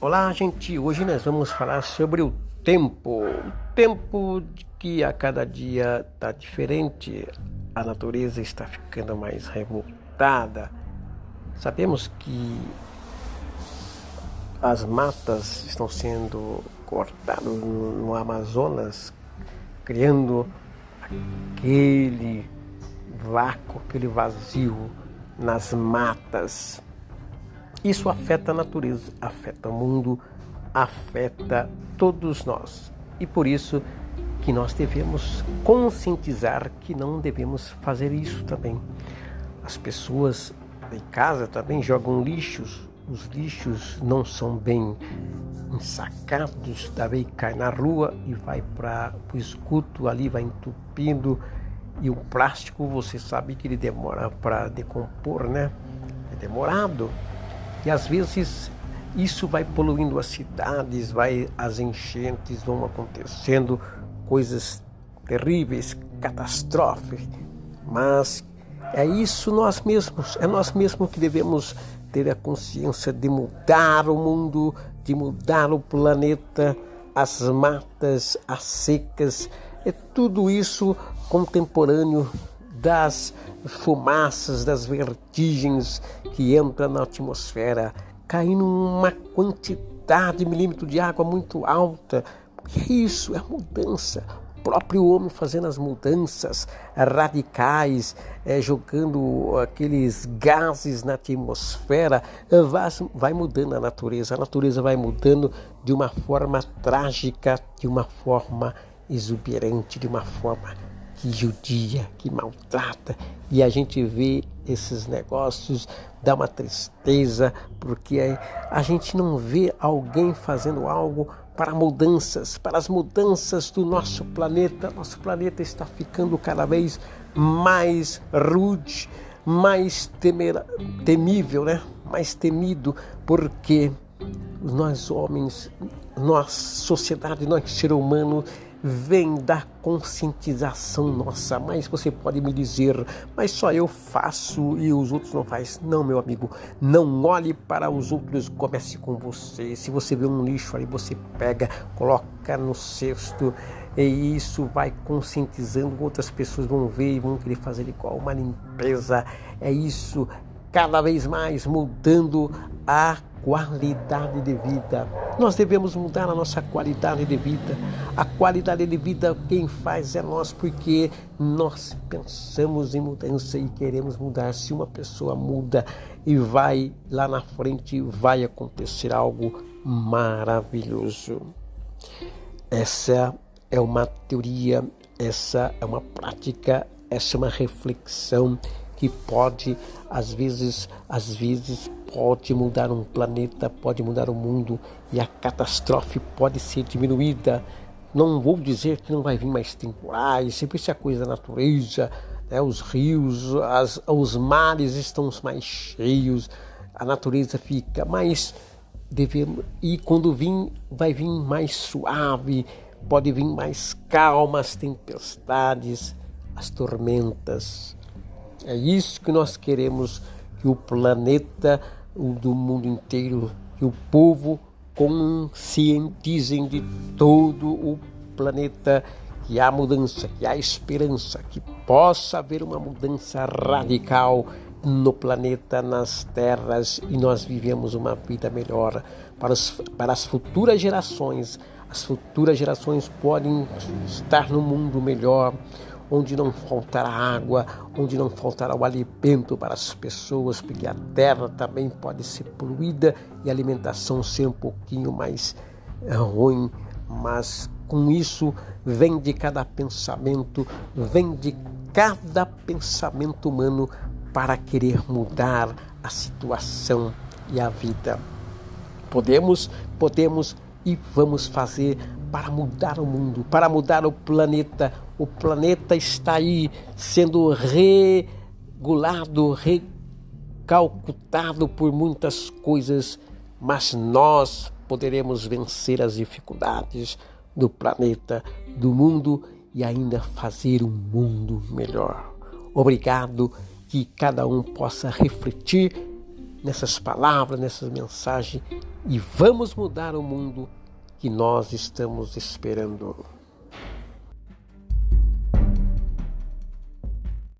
Olá, gente. Hoje nós vamos falar sobre o tempo. O tempo que a cada dia está diferente. A natureza está ficando mais revoltada. Sabemos que as matas estão sendo cortadas no Amazonas, criando aquele vácuo, aquele vazio nas matas isso afeta a natureza, afeta o mundo, afeta todos nós. E por isso que nós devemos conscientizar que não devemos fazer isso também. As pessoas em casa também jogam lixos, os lixos não são bem ensacados, daí cai na rua e vai para o escuto, ali vai entupindo. E o plástico, você sabe que ele demora para decompor, né? É demorado. E às vezes isso vai poluindo as cidades, vai as enchentes vão acontecendo, coisas terríveis, catastróficas. Mas é isso nós mesmos, é nós mesmos que devemos ter a consciência de mudar o mundo, de mudar o planeta, as matas, as secas, é tudo isso contemporâneo das fumaças, das vertigens que entram na atmosfera, caindo uma quantidade de milímetro de água muito alta. É isso, é mudança. O próprio homem fazendo as mudanças radicais, é, jogando aqueles gases na atmosfera, vai, vai mudando a natureza. A natureza vai mudando de uma forma trágica, de uma forma exuberante, de uma forma que judia, que maltrata, e a gente vê esses negócios, dá uma tristeza, porque a gente não vê alguém fazendo algo para mudanças, para as mudanças do nosso planeta. Nosso planeta está ficando cada vez mais rude, mais temer, temível, né? mais temido, porque nós homens, nós sociedade, nós ser humano vem da conscientização nossa. Mas você pode me dizer, mas só eu faço e os outros não fazem. Não, meu amigo, não olhe para os outros, comece com você. Se você vê um lixo ali, você pega, coloca no cesto. E isso vai conscientizando, outras pessoas vão ver e vão querer fazer igual uma limpeza. É isso, cada vez mais mudando a qualidade de vida. Nós devemos mudar a nossa qualidade de vida. A qualidade de vida quem faz é nós, porque nós pensamos em mudança e queremos mudar. Se uma pessoa muda e vai lá na frente, vai acontecer algo maravilhoso. Essa é uma teoria, essa é uma prática, essa é uma reflexão que pode, às vezes, às vezes pode mudar um planeta, pode mudar o mundo e a catástrofe pode ser diminuída. Não vou dizer que não vai vir mais temporais, sempre isso é coisa da natureza, né? os rios, as, os mares estão mais cheios, a natureza fica mais devemos e quando vir vai vir mais suave, pode vir mais calma as tempestades, as tormentas, é isso que nós queremos que o planeta o do mundo inteiro, que o povo conscientizem de todo o planeta que há mudança, que há esperança, que possa haver uma mudança radical no planeta, nas terras e nós vivemos uma vida melhor para, os, para as futuras gerações. As futuras gerações podem estar no mundo melhor, onde não faltará água, onde não faltará o alimento para as pessoas, porque a terra também pode ser poluída e a alimentação ser um pouquinho mais eh, ruim, mas com isso vem de cada pensamento, vem de cada pensamento humano para querer mudar a situação e a vida. Podemos, podemos e vamos fazer para mudar o mundo, para mudar o planeta. O planeta está aí sendo regulado, recalcutado por muitas coisas, mas nós poderemos vencer as dificuldades do planeta, do mundo e ainda fazer um mundo melhor. Obrigado, que cada um possa refletir nessas palavras, nessas mensagens e vamos mudar o mundo que nós estamos esperando.